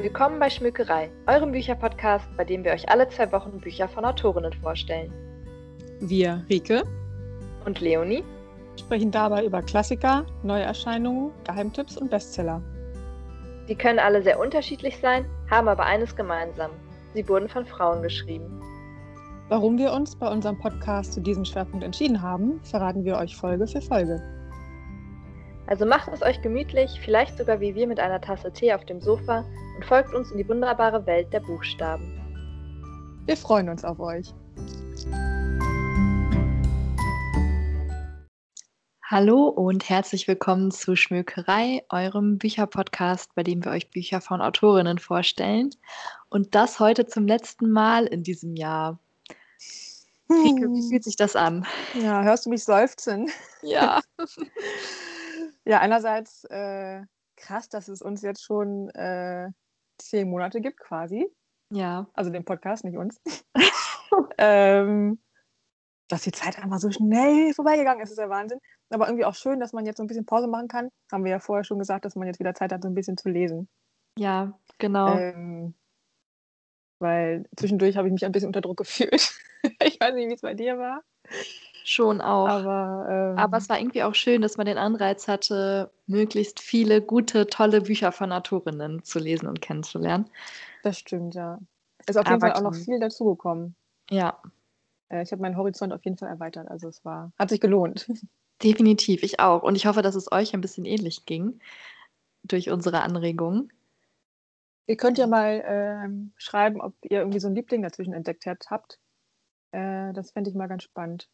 Willkommen bei Schmückerei, eurem Bücherpodcast, bei dem wir euch alle zwei Wochen Bücher von Autorinnen vorstellen. Wir, Rike und Leonie, sprechen dabei über Klassiker, Neuerscheinungen, Geheimtipps und Bestseller. Sie können alle sehr unterschiedlich sein, haben aber eines gemeinsam. Sie wurden von Frauen geschrieben. Warum wir uns bei unserem Podcast zu diesem Schwerpunkt entschieden haben, verraten wir euch Folge für Folge. Also macht es euch gemütlich, vielleicht sogar wie wir mit einer Tasse Tee auf dem Sofa und folgt uns in die wunderbare Welt der Buchstaben. Wir freuen uns auf euch. Hallo und herzlich willkommen zu Schmökerei, eurem Bücherpodcast, bei dem wir euch Bücher von Autorinnen vorstellen. Und das heute zum letzten Mal in diesem Jahr. Rike, wie hm. fühlt sich das an? Ja, hörst du mich seufzen? Ja. Ja, einerseits äh, krass, dass es uns jetzt schon äh, zehn Monate gibt, quasi. Ja. Also den Podcast, nicht uns. ähm, dass die Zeit einfach so schnell vorbeigegangen ist, ist der Wahnsinn. Aber irgendwie auch schön, dass man jetzt so ein bisschen Pause machen kann. Haben wir ja vorher schon gesagt, dass man jetzt wieder Zeit hat, so ein bisschen zu lesen. Ja, genau. Ähm, weil zwischendurch habe ich mich ein bisschen unter Druck gefühlt. ich weiß nicht, wie es bei dir war. Schon auch. Aber, ähm, Aber es war irgendwie auch schön, dass man den Anreiz hatte, möglichst viele gute, tolle Bücher von Autorinnen zu lesen und kennenzulernen. Das stimmt, ja. Ist auf jeden Aber Fall auch noch viel dazugekommen. Ja. Äh, ich habe meinen Horizont auf jeden Fall erweitert. Also es war, hat sich gelohnt. Definitiv, ich auch. Und ich hoffe, dass es euch ein bisschen ähnlich ging durch unsere Anregungen. Ihr könnt ja mal ähm, schreiben, ob ihr irgendwie so einen Liebling dazwischen entdeckt habt. Äh, das fände ich mal ganz spannend.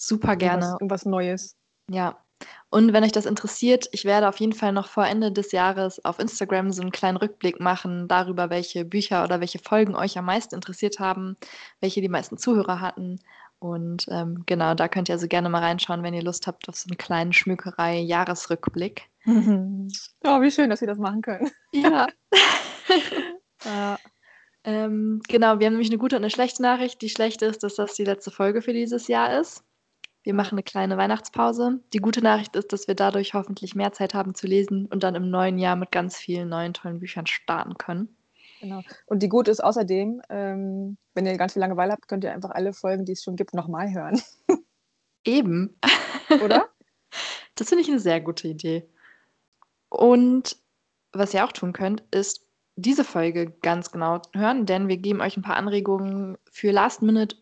Super gerne. Irgendwas, irgendwas Neues. Ja. Und wenn euch das interessiert, ich werde auf jeden Fall noch vor Ende des Jahres auf Instagram so einen kleinen Rückblick machen darüber, welche Bücher oder welche Folgen euch am meisten interessiert haben, welche die meisten Zuhörer hatten. Und ähm, genau, da könnt ihr also gerne mal reinschauen, wenn ihr Lust habt auf so einen kleinen Schmückerei-Jahresrückblick. Oh, wie schön, dass wir das machen können. Ja. ja. Ähm, genau, wir haben nämlich eine gute und eine schlechte Nachricht. Die schlechte ist, dass das die letzte Folge für dieses Jahr ist. Wir machen eine kleine Weihnachtspause. Die gute Nachricht ist, dass wir dadurch hoffentlich mehr Zeit haben zu lesen und dann im neuen Jahr mit ganz vielen neuen tollen Büchern starten können. Genau. Und die gute ist außerdem, ähm, wenn ihr ganz viel Langeweile habt, könnt ihr einfach alle Folgen, die es schon gibt, nochmal hören. Eben. Oder? Das finde ich eine sehr gute Idee. Und was ihr auch tun könnt, ist diese Folge ganz genau hören, denn wir geben euch ein paar Anregungen für Last-Minute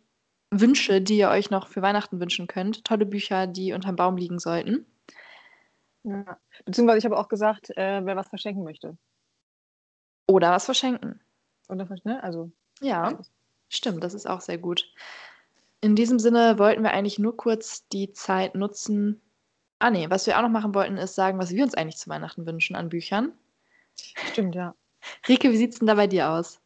Wünsche, die ihr euch noch für Weihnachten wünschen könnt. Tolle Bücher, die unterm Baum liegen sollten. Ja. Beziehungsweise ich habe auch gesagt, äh, wer was verschenken möchte. Oder was verschenken. Oder, ne? Also. Ja, stimmt, das ist auch sehr gut. In diesem Sinne wollten wir eigentlich nur kurz die Zeit nutzen. Ah, nee, was wir auch noch machen wollten, ist sagen, was wir uns eigentlich zu Weihnachten wünschen an Büchern. Stimmt, ja. Rike, wie sieht es denn da bei dir aus?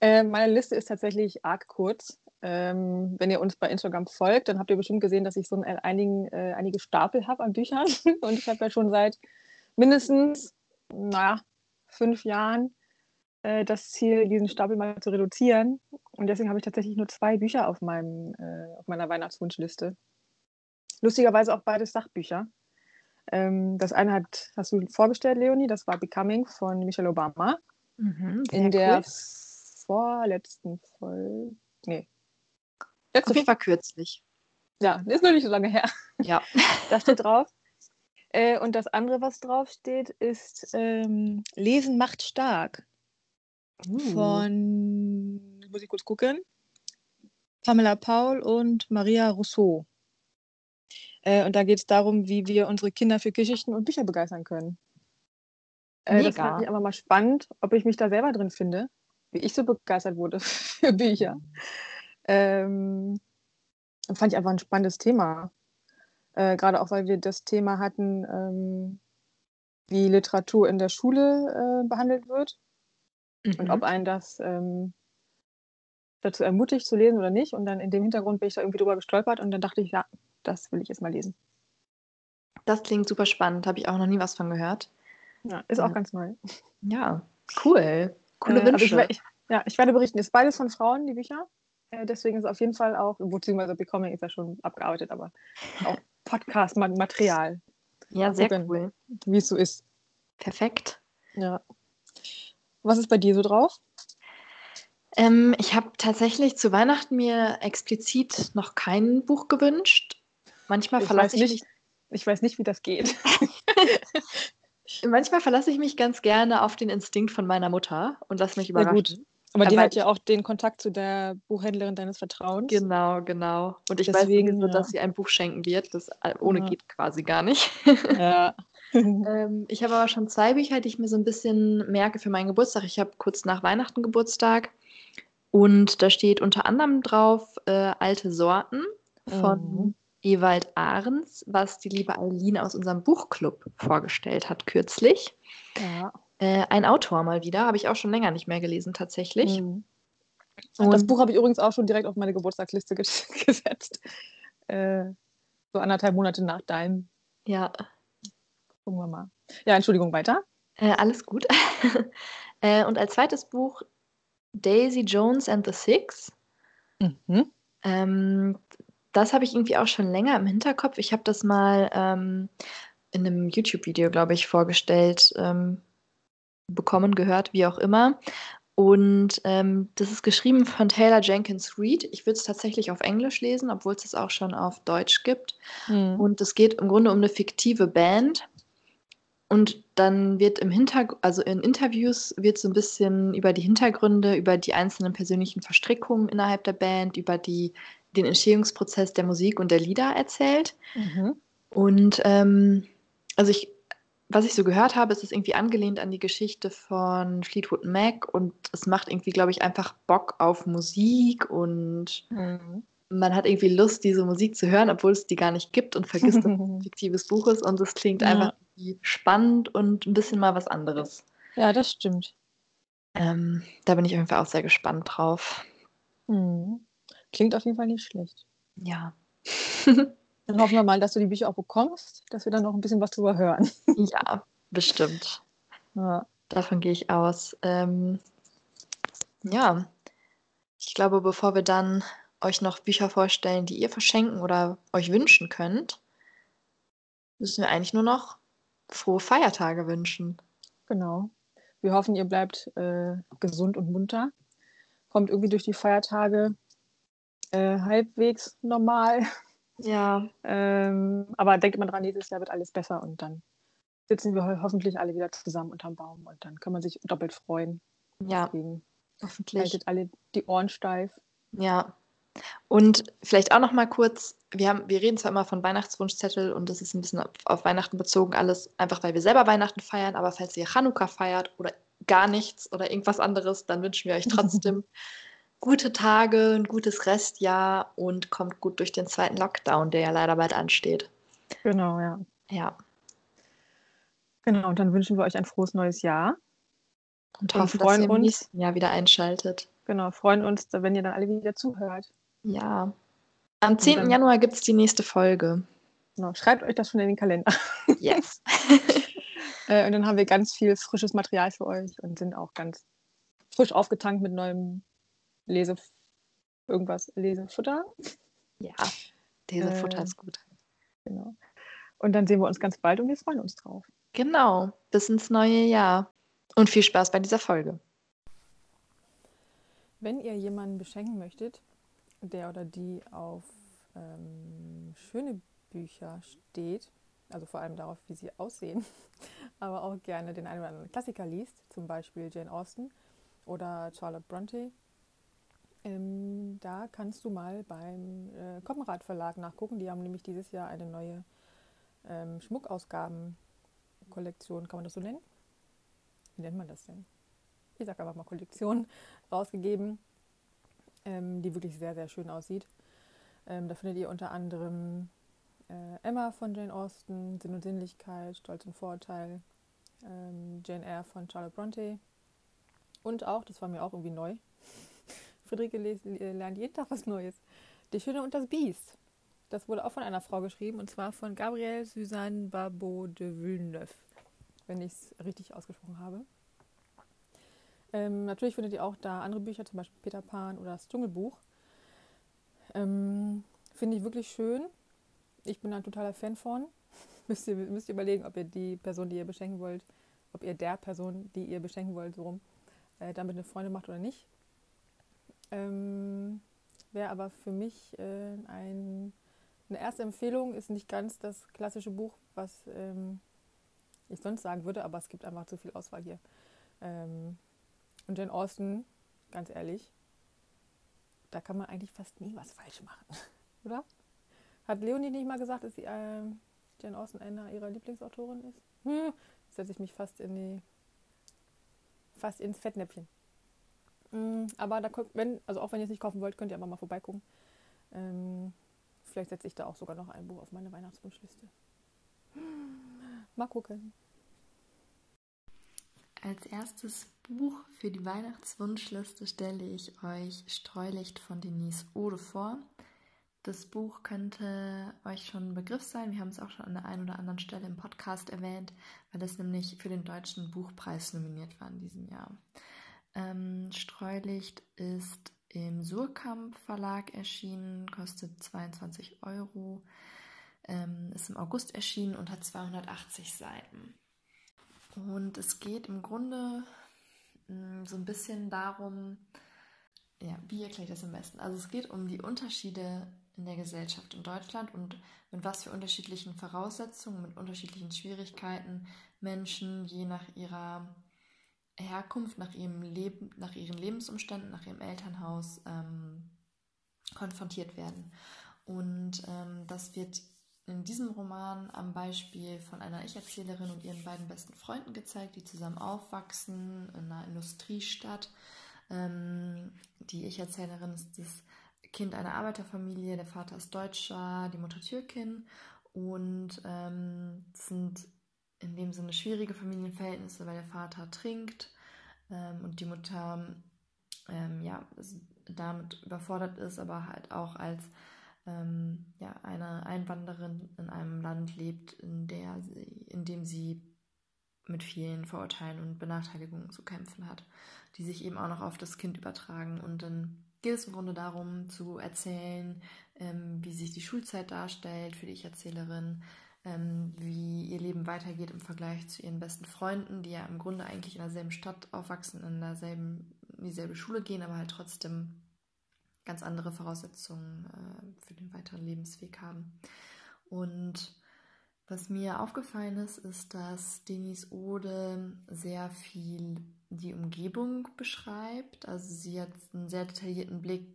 Äh, meine Liste ist tatsächlich arg kurz. Ähm, wenn ihr uns bei Instagram folgt, dann habt ihr bestimmt gesehen, dass ich so ein, einigen, äh, einige Stapel habe an Büchern. Und ich habe ja schon seit mindestens na, fünf Jahren äh, das Ziel, diesen Stapel mal zu reduzieren. Und deswegen habe ich tatsächlich nur zwei Bücher auf, meinem, äh, auf meiner Weihnachtswunschliste. Lustigerweise auch beides Sachbücher. Ähm, das eine hat, hast du vorgestellt, Leonie, das war Becoming von Michelle Obama. Mhm, in der cool. vorletzten Folge. Nee, Letzte Auf jeden Fall kürzlich. Ja, ist noch nicht so lange her. Ja. Das steht drauf. Äh, und das andere, was drauf steht, ist ähm, Lesen macht stark. Uh. Von, muss ich kurz gucken, Pamela Paul und Maria Rousseau. Äh, und da geht es darum, wie wir unsere Kinder für Geschichten und Bücher begeistern können. Äh, das fand ich aber mal spannend, ob ich mich da selber drin finde, wie ich so begeistert wurde für Bücher. Ähm, fand ich einfach ein spannendes Thema. Äh, Gerade auch, weil wir das Thema hatten, ähm, wie Literatur in der Schule äh, behandelt wird mhm. und ob einen das ähm, dazu ermutigt zu lesen oder nicht. Und dann in dem Hintergrund bin ich da irgendwie drüber gestolpert und dann dachte ich, ja, das will ich jetzt mal lesen. Das klingt super spannend, habe ich auch noch nie was von gehört. Ja, ist ja. auch ganz neu. Ja, cool. Coole äh, Wünsche. Ich, ich, ja, ich werde berichten. Ist beides von Frauen, die Bücher. Äh, deswegen ist auf jeden Fall auch, beziehungsweise Becoming ist ja schon abgearbeitet, aber auch Podcast-Material. Ja, sehr gucken, cool. Wie es so ist. Perfekt. Ja. Was ist bei dir so drauf? Ähm, ich habe tatsächlich zu Weihnachten mir explizit noch kein Buch gewünscht. Manchmal Ich verlasse ich nicht, ich weiß nicht, wie das geht. mich, manchmal verlasse ich mich ganz gerne auf den Instinkt von meiner Mutter und lasse mich Ja, gut. überraschen. Aber Ja, die hat ja auch den Kontakt zu der Buchhändlerin deines Vertrauens. Genau, genau. Und ich Deswegen, weiß sowieso, ja. dass sie ein Buch schenken wird. Das äh, ohne Ja. geht quasi gar nicht. Ja. Ähm, ich habe aber schon zwei Bücher, die ich mir so ein bisschen merke für meinen Geburtstag. Ich habe kurz nach Weihnachten Geburtstag und da steht unter anderem drauf äh, Alte Sorten von Mhm. Ewald Ahrens, was die liebe Eileen aus unserem Buchclub vorgestellt hat kürzlich. ja. Äh, ein Autor mal wieder, habe ich auch schon länger nicht mehr gelesen tatsächlich. Mhm. Das Und- Buch habe ich übrigens auch schon direkt auf meine Geburtstagsliste ge gesetzt. Äh, so anderthalb Monate nach deinem. Ja, Gucken wir mal. Ja, Entschuldigung, weiter. Äh, alles gut. äh, und als zweites Buch Daisy Jones and the Six. Mhm. Ähm, das habe ich irgendwie auch schon länger im Hinterkopf. Ich habe das mal ähm, in einem YouTube-Video, glaube ich, vorgestellt ähm, bekommen, gehört, wie auch immer. Und ähm, das ist geschrieben von Taylor Jenkins Reid. Ich würde es tatsächlich auf Englisch lesen, obwohl es es auch schon auf Deutsch gibt. Mhm. Und es geht im Grunde um eine fiktive Band. Und dann wird im Hintergrund, also in Interviews wird so ein bisschen über die Hintergründe, über die einzelnen persönlichen Verstrickungen innerhalb der Band, über die, den Entstehungsprozess der Musik und der Lieder erzählt. Mhm. Und ähm, also ich, was ich so gehört habe, ist es irgendwie angelehnt an die Geschichte von Fleetwood Mac und es macht irgendwie, glaube ich, einfach Bock auf Musik und Mhm. man hat irgendwie Lust, diese Musik zu hören, obwohl es die gar nicht gibt und vergisst, dass es ein fiktives Buch ist und es klingt Ja. einfach spannend und ein bisschen mal was anderes. Ja, das stimmt. Ähm, da bin ich auf jeden Fall auch sehr gespannt drauf. Mhm. Klingt auf jeden Fall nicht schlecht. Ja. Dann hoffen wir mal, dass du die Bücher auch bekommst, dass wir dann noch ein bisschen was drüber hören. ja, bestimmt. Ja. Davon gehe ich aus. Ähm, ja, ich glaube, bevor wir dann euch noch Bücher vorstellen, die ihr verschenken oder euch wünschen könnt, müssen wir eigentlich nur noch frohe Feiertage wünschen. Genau. Wir hoffen, ihr bleibt äh, gesund und munter. Kommt irgendwie durch die Feiertage äh, halbwegs normal. Ja, Ähm, aber denkt immer dran, nächstes Jahr wird alles besser und dann sitzen wir ho hoffentlich alle wieder zusammen unterm Baum und dann kann man sich doppelt freuen. ja, Deswegen hoffentlich. haltet alle die Ohren steif. Ja. Und vielleicht auch noch mal kurz, wir haben, wir reden zwar immer von Weihnachtswunschzettel und das ist ein bisschen auf, auf Weihnachten bezogen, alles einfach, weil wir selber Weihnachten feiern, aber falls ihr Chanukka feiert oder gar nichts oder irgendwas anderes, dann wünschen wir euch trotzdem gute Tage, ein gutes Restjahr und kommt gut durch den zweiten Lockdown, der ja leider bald ansteht. Genau, ja. Ja. Genau, und dann wünschen wir euch ein frohes neues Jahr. Und Und hoffen, dass ihr im uns. nächsten Jahr wieder einschaltet. Genau, freuen uns, wenn ihr dann alle wieder zuhört. Ja. Am 10. dann- Januar gibt es die nächste Folge. Genau, schreibt euch das schon in den Kalender. Yes. Äh, und dann haben wir ganz viel frisches Material für euch und sind auch ganz frisch aufgetankt mit neuem Lese irgendwas Lesefutter. ja. Diese Äh, Futter ist gut. Genau. Und dann sehen wir uns ganz bald und wir freuen uns drauf. Genau, bis ins neue Jahr. Und viel Spaß bei dieser Folge. Wenn ihr jemanden beschenken möchtet, der oder die auf ähm, schöne Bücher steht, also vor allem darauf, wie sie aussehen, aber auch gerne den einen oder anderen Klassiker liest, zum Beispiel Jane Austen oder Charlotte Bronte, ähm, da kannst du mal beim äh, Koppenrad Verlag nachgucken. Die haben nämlich dieses Jahr eine neue ähm, Schmuckausgabenkollektion, kann man das so nennen? Wie nennt man das denn? Ich sage einfach mal Kollektion rausgegeben, ähm, die wirklich sehr, sehr schön aussieht. Ähm, da findet ihr unter anderem äh, Emma von Jane Austen, Sinn und Sinnlichkeit, Stolz und Vorurteil, ähm, Jane Eyre von Charlotte Bronte und auch, das war mir auch irgendwie neu, Friederike äh, lernt jeden Tag was Neues, Die Schöne und das Biest. Das wurde auch von einer Frau geschrieben und zwar von Gabrielle Suzanne Barbeau de Villeneuve, wenn ich es richtig ausgesprochen habe. Ähm, natürlich findet ihr auch da andere Bücher, zum Beispiel Peter Pan oder das Dschungelbuch. Ähm, Finde ich wirklich schön. Ich bin ein totaler Fan von. müsst, ihr, müsst ihr überlegen, ob ihr die Person, die ihr beschenken wollt, ob ihr der Person, die ihr beschenken wollt, so rum, äh, damit eine Freundin macht oder nicht. Ähm, Wäre aber für mich äh, ein, eine erste Empfehlung, ist nicht ganz das klassische Buch, was ähm, ich sonst sagen würde, aber es gibt einfach zu viel Auswahl hier. Ähm, und Jane Austen, ganz ehrlich, da kann man eigentlich fast nie was falsch machen, oder? Hat Leonie nicht mal gesagt, dass sie, äh, Jane Austen einer ihrer Lieblingsautoren ist? Hm, setze ich mich fast in die fast ins Fettnäpfchen. Mm, aber da wenn, also auch wenn ihr es nicht kaufen wollt, könnt ihr einfach mal vorbeigucken. Ähm, vielleicht setze ich da auch sogar noch ein Buch auf meine Weihnachtswunschliste. Mal gucken. Als erstes Buch für die Weihnachtswunschliste stelle ich euch Streulicht von Denise Ode vor. Das Buch könnte euch schon ein Begriff sein. Wir haben es auch schon an der einen oder anderen Stelle im Podcast erwähnt, weil es nämlich für den Deutschen Buchpreis nominiert war in diesem Jahr. Ähm, Streulicht ist im Surkamp Verlag erschienen, kostet 22 Euro, ähm, ist im August erschienen und hat 280 Seiten. Und es geht im Grunde mh, mm, so ein bisschen darum, ja, wie erkläre ich das am besten? Also es geht um die Unterschiede in der Gesellschaft in Deutschland und mit was für unterschiedlichen Voraussetzungen, mit unterschiedlichen Schwierigkeiten Menschen je nach ihrer Herkunft, nach ihrem Leben, nach ihren Lebensumständen, nach ihrem Elternhaus ähm, konfrontiert werden. Und ähm, das wird in diesem Roman am Beispiel von einer Ich-Erzählerin und ihren beiden besten Freunden gezeigt, die zusammen aufwachsen in einer Industriestadt. Ähm, die Ich-Erzählerin ist das Kind einer Arbeiterfamilie, der Vater ist Deutscher, die Mutter Türkin und ähm, sind in dem Sinne schwierige Familienverhältnisse, weil der Vater trinkt ähm, und die Mutter ähm, ja damit überfordert ist, aber halt auch als ähm, ja, eine Einwanderin in einem Land lebt, in, der sie, in dem sie mit vielen Vorurteilen und Benachteiligungen zu kämpfen hat, die sich eben auch noch auf das Kind übertragen. Und dann geht es im Grunde darum zu erzählen, ähm, wie sich die Schulzeit darstellt für die Ich-Erzählerin, ähm, wie ihr Leben weitergeht im Vergleich zu ihren besten Freunden, die ja im Grunde eigentlich in derselben Stadt aufwachsen, in derselben, in dieselbe Schule gehen, aber halt trotzdem ganz andere Voraussetzungen äh, für den weiteren Lebensweg haben. Und was mir aufgefallen ist, ist, dass Denis Ode sehr viel die Umgebung beschreibt. Also sie hat einen sehr detaillierten Blick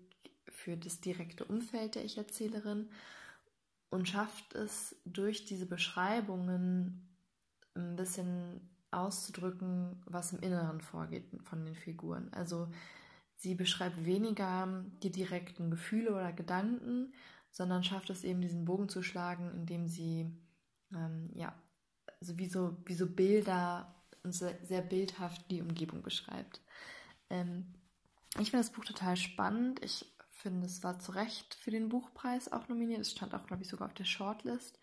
für das direkte Umfeld der Ich-Erzählerin und schafft es durch diese Beschreibungen ein bisschen auszudrücken, was im Inneren vorgeht von den Figuren. Also sie beschreibt weniger die direkten Gefühle oder Gedanken, sondern schafft es eben, diesen Bogen zu schlagen, indem sie ähm, ja, also wie so, wie so Bilder und sehr, sehr bildhaft die Umgebung beschreibt. Ähm, ich finde das Buch total spannend. Ich finde, es war zu Recht für den Buchpreis auch nominiert. Es stand auch, glaube ich, sogar auf der Shortlist.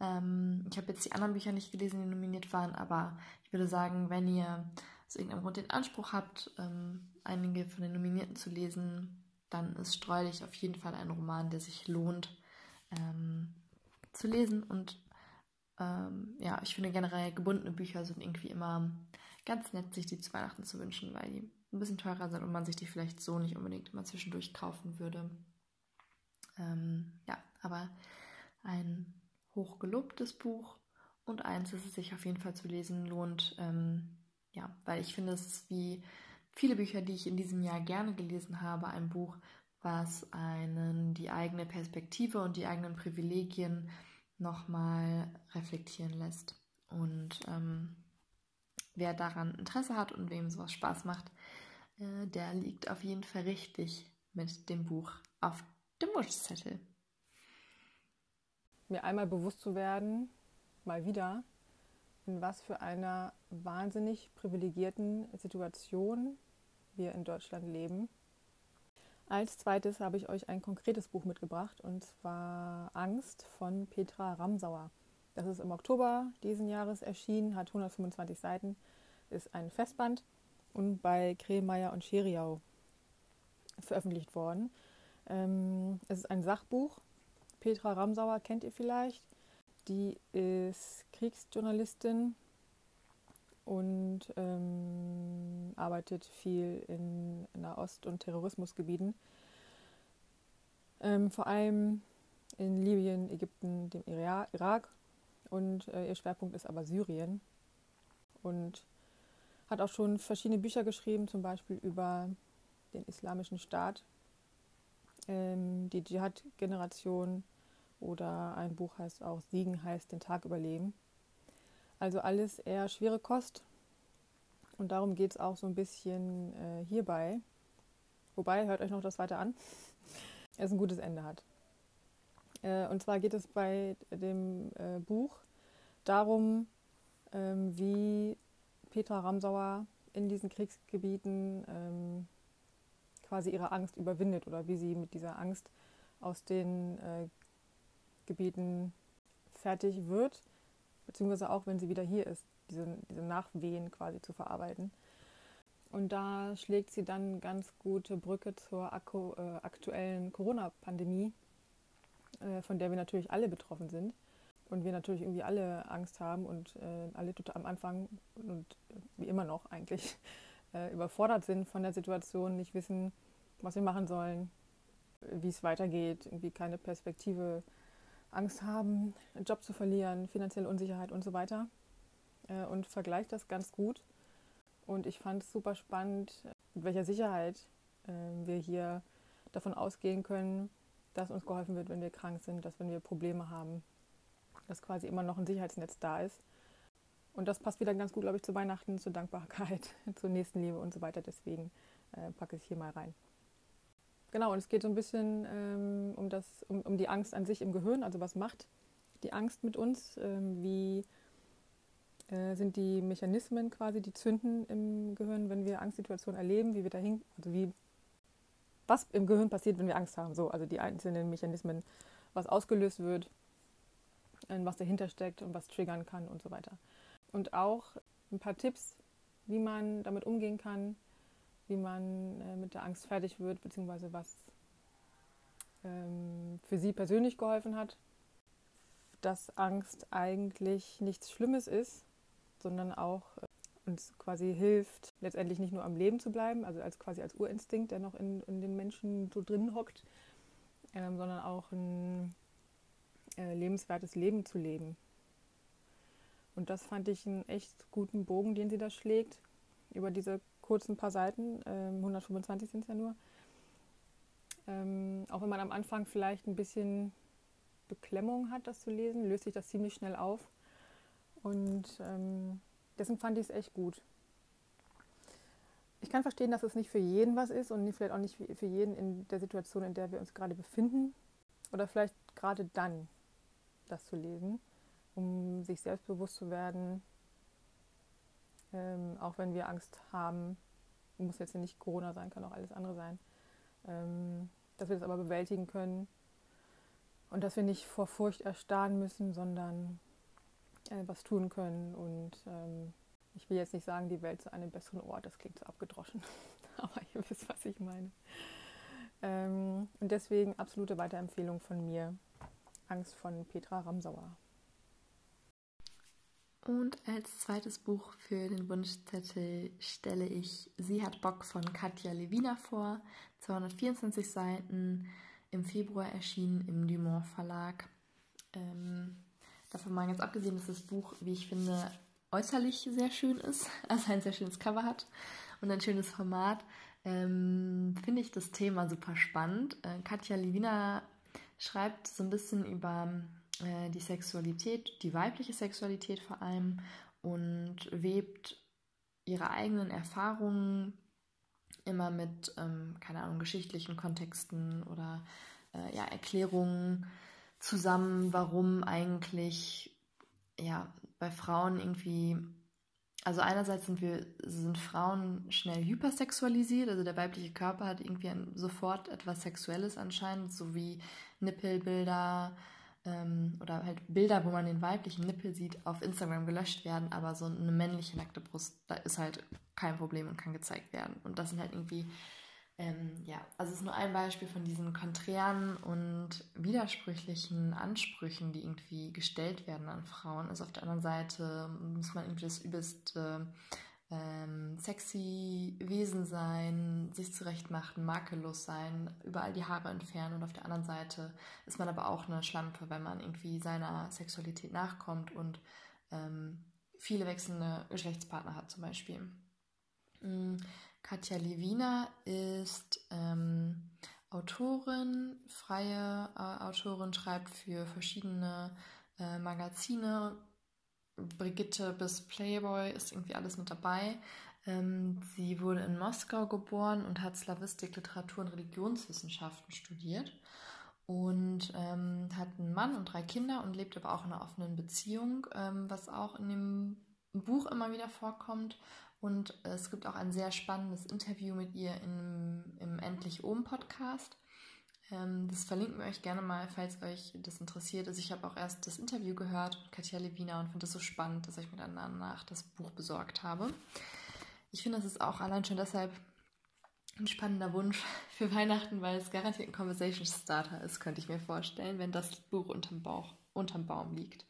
Ähm, ich habe jetzt die anderen Bücher nicht gelesen, die nominiert waren, aber ich würde sagen, wenn ihr aus irgendeinem Grund den Anspruch habt, ähm, einige von den Nominierten zu lesen, dann ist Streulich auf jeden Fall ein Roman, der sich lohnt ähm, zu lesen und ähm, ja, ich finde generell gebundene Bücher sind irgendwie immer ganz nett, sich die zu Weihnachten zu wünschen, weil die ein bisschen teurer sind und man sich die vielleicht so nicht unbedingt immer zwischendurch kaufen würde. Ähm, ja, aber ein hochgelobtes Buch und eins, das es sich auf jeden Fall zu lesen lohnt. Ähm, ja, weil ich finde, es ist wie viele Bücher, die ich in diesem Jahr gerne gelesen habe, ein Buch, was einen die eigene Perspektive und die eigenen Privilegien nochmal reflektieren lässt. Und ähm, wer daran Interesse hat und wem sowas Spaß macht, der liegt auf jeden Fall richtig mit dem Buch auf dem Wunschzettel. Mir einmal bewusst zu werden, mal wieder, in was für einer wahnsinnig privilegierten Situation wir in Deutschland leben als zweites habe ich euch ein konkretes Buch mitgebracht und zwar Angst von Petra Ramsauer. Das ist im Oktober diesen Jahres erschienen, hat 125 Seiten, ist ein Festband und bei Kremeyer und Scheriau veröffentlicht worden. Ähm, es ist ein Sachbuch. Petra Ramsauer kennt ihr vielleicht. Die ist Kriegsjournalistin und ähm, arbeitet viel in Nahost- und Terrorismusgebieten. Ähm, vor allem in Libyen, Ägypten, dem Irak und äh, ihr Schwerpunkt ist aber Syrien. Und hat auch schon verschiedene Bücher geschrieben, zum Beispiel über den Islamischen Staat, ähm, die Dschihad-Generation oder ein Buch heißt auch Siegen heißt den Tag überleben. Also alles eher schwere Kost. Und darum geht es auch so ein bisschen äh, hierbei. Wobei, hört euch noch das weiter an, es ein gutes Ende hat. Äh, und zwar geht es bei dem äh, Buch darum, ähm, wie Petra Ramsauer in diesen Kriegsgebieten ähm, quasi ihre Angst überwindet oder wie sie mit dieser Angst aus den äh, Gebieten fertig wird, beziehungsweise auch wenn sie wieder hier ist, diese, diese Nachwehen quasi zu verarbeiten. Und da schlägt sie dann ganz gute Brücke zur äh, aktuellen Corona-Pandemie, äh, von der wir natürlich alle betroffen sind. Und wir natürlich irgendwie alle Angst haben und äh, alle total am Anfang und wie immer noch eigentlich äh, überfordert sind von der Situation, nicht wissen, was wir machen sollen, wie es weitergeht, irgendwie keine Perspektive, Angst haben, einen Job zu verlieren, finanzielle Unsicherheit und so weiter. Äh, und vergleicht das ganz gut. Und ich fand es super spannend, mit welcher Sicherheit äh, wir hier davon ausgehen können, dass uns geholfen wird, wenn wir krank sind, dass wenn wir Probleme haben, dass quasi immer noch ein Sicherheitsnetz da ist. Und das passt wieder ganz gut, glaube ich, zu Weihnachten, zur Dankbarkeit, zur Nächstenliebe und so weiter. Deswegen äh, packe ich hier mal rein. Genau, und es geht so ein bisschen ähm, um, das, um, um die Angst an sich im Gehirn. Also was macht die Angst mit uns? Ähm, wie äh, sind die Mechanismen quasi, die zünden im Gehirn, wenn wir Angstsituationen erleben? Wie wir dahin, also wie, was im Gehirn passiert, wenn wir Angst haben? So, also die einzelnen Mechanismen, was ausgelöst wird, was dahinter steckt und was triggern kann und so weiter. Und auch ein paar Tipps, wie man damit umgehen kann, wie man äh, mit der Angst fertig wird, beziehungsweise was ähm, für sie persönlich geholfen hat. Dass Angst eigentlich nichts Schlimmes ist, sondern auch äh, uns quasi hilft, letztendlich nicht nur am Leben zu bleiben, also als quasi als Urinstinkt, der noch in, in den Menschen so drin hockt, ähm, sondern auch ein äh, lebenswertes Leben zu leben. Und das fand ich einen echt guten Bogen, den sie da schlägt, über diese kurzen paar Seiten, ähm, 125 sind es ja nur. Ähm, auch wenn man am Anfang vielleicht ein bisschen Beklemmung hat, das zu lesen, löst sich das ziemlich schnell auf. Und ähm, deswegen fand ich es echt gut. Ich kann verstehen, dass es nicht für jeden was ist und vielleicht auch nicht für jeden in der Situation, in der wir uns gerade befinden. Oder vielleicht gerade dann das zu lesen, um sich selbstbewusst zu werden, ähm, auch wenn wir Angst haben, muss jetzt nicht Corona sein, kann auch alles andere sein, ähm, dass wir das aber bewältigen können und dass wir nicht vor Furcht erstarren müssen, sondern äh, was tun können. Und ähm, ich will jetzt nicht sagen, die Welt zu einem besseren Ort, das klingt so abgedroschen, aber ihr wisst, was ich meine. Ähm, und deswegen absolute Weiterempfehlung von mir. Angst von Petra Ramsauer. Und als zweites Buch für den Wunschzettel stelle ich Sie hat Bock von Katja Lewina vor. 224 Seiten, im Februar erschienen im Dumont Verlag. Ähm, davon mal ganz abgesehen, dass das Buch, wie ich finde, äußerlich sehr schön ist, also ein sehr schönes Cover hat und ein schönes Format, ähm, finde ich das Thema super spannend. Äh, Katja Lewina schreibt so ein bisschen über äh, die Sexualität, die weibliche Sexualität vor allem und webt ihre eigenen Erfahrungen immer mit, ähm, keine Ahnung, geschichtlichen Kontexten oder äh, ja, Erklärungen zusammen, warum eigentlich ja bei Frauen irgendwie also einerseits sind wir sind Frauen schnell hypersexualisiert, also der weibliche Körper hat irgendwie ein, sofort etwas Sexuelles anscheinend, so wie Nippelbilder, ähm, oder halt Bilder, wo man den weiblichen Nippel sieht, auf Instagram gelöscht werden, aber so eine männliche nackte Brust, da ist halt kein Problem und kann gezeigt werden. Und das sind halt irgendwie Ähm, ja, also es ist nur ein Beispiel von diesen konträren und widersprüchlichen Ansprüchen, die irgendwie gestellt werden an Frauen. Also auf der anderen Seite muss man irgendwie das übelste ähm, sexy Wesen sein, sich zurechtmachen, makellos sein, überall die Haare entfernen und auf der anderen Seite ist man aber auch eine Schlampe, wenn man irgendwie seiner Sexualität nachkommt und ähm, viele wechselnde Geschlechtspartner hat zum Beispiel. Katja Lewina ist ähm, Autorin, freie äh, Autorin, schreibt für verschiedene äh, Magazine. Brigitte bis Playboy ist irgendwie alles mit dabei. Ähm, sie wurde in Moskau geboren und hat Slawistik, Literatur und Religionswissenschaften studiert und ähm, hat einen Mann und drei Kinder und lebt aber auch in einer offenen Beziehung, ähm, was auch in dem Buch immer wieder vorkommt und es gibt auch ein sehr spannendes Interview mit ihr im, im Endlich Ohm Podcast. Ähm, das verlinken wir euch gerne mal, falls euch das interessiert. Also ich habe auch erst das Interview gehört mit Katja Lewina und finde das so spannend, dass ich mir danach das Buch besorgt habe. Ich finde, das ist auch allein schon deshalb ein spannender Wunsch für Weihnachten, weil es garantiert ein Conversation Starter ist, könnte ich mir vorstellen, wenn das Buch unterm Bauch, unterm Baum liegt.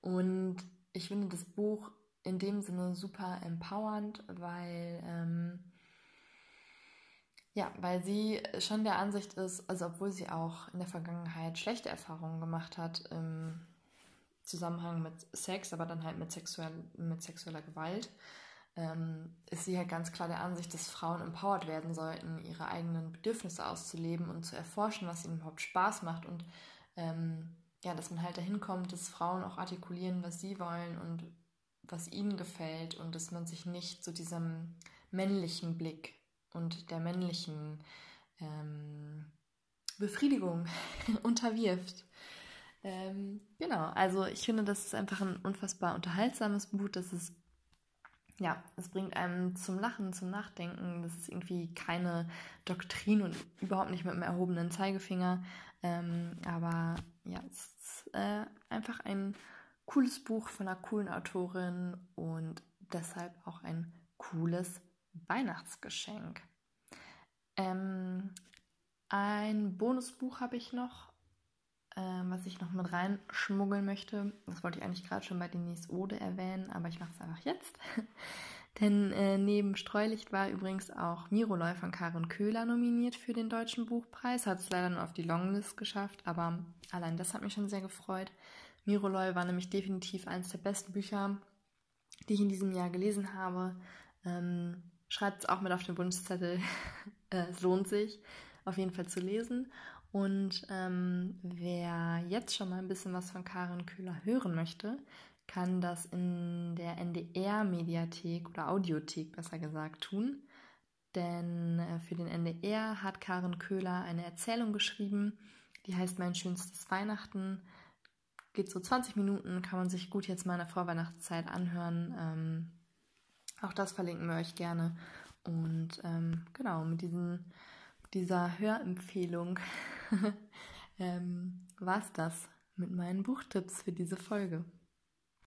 Und ich finde das Buch in dem Sinne super empowernd, weil ähm, ja, weil sie schon der Ansicht ist, also obwohl sie auch in der Vergangenheit schlechte Erfahrungen gemacht hat im Zusammenhang mit Sex, aber dann halt mit, sexuell, mit sexueller Gewalt, ähm, ist sie halt ganz klar der Ansicht, dass Frauen empowered werden sollten, ihre eigenen Bedürfnisse auszuleben und zu erforschen, was ihnen überhaupt Spaß macht und ähm, ja, dass man halt dahin kommt, dass Frauen auch artikulieren, was sie wollen und was ihnen gefällt und dass man sich nicht zu diesem männlichen Blick und der männlichen ähm, Befriedigung unterwirft. Ähm, genau, also ich finde, das ist einfach ein unfassbar unterhaltsames Buch. Das ist, ja, es bringt einem zum Lachen, zum Nachdenken. Das ist irgendwie keine Doktrin und überhaupt nicht mit einem erhobenen Zeigefinger. Ähm, aber ja, es ist äh, einfach ein cooles Buch von einer coolen Autorin und deshalb auch ein cooles Weihnachtsgeschenk. Ähm, ein Bonusbuch habe ich noch, ähm, was ich noch mit reinschmuggeln möchte. Das wollte ich eigentlich gerade schon bei Denise Ode erwähnen, aber ich mache es einfach jetzt. Denn äh, neben Streulicht war übrigens auch Miroloy von Karin Köhler nominiert für den Deutschen Buchpreis. Hat es leider nur auf die Longlist geschafft, aber allein das hat mich schon sehr gefreut. Miroloy war nämlich definitiv eines der besten Bücher, die ich in diesem Jahr gelesen habe. Ähm, Schreibt es auch mit auf den Wunschzettel. Äh, es lohnt sich auf jeden Fall zu lesen. Und ähm, wer jetzt schon mal ein bisschen was von Karin Köhler hören möchte, kann das in der NDR-Mediathek oder Audiothek besser gesagt tun. Denn äh, für den NDR hat Karin Köhler eine Erzählung geschrieben, die heißt Mein schönstes Weihnachten geht so 20 Minuten, kann man sich gut jetzt mal in der Vorweihnachtszeit anhören. Ähm, auch das verlinken wir euch gerne. Und ähm, genau, mit diesen, dieser Hörempfehlung ähm, war es das mit meinen Buchtipps für diese Folge.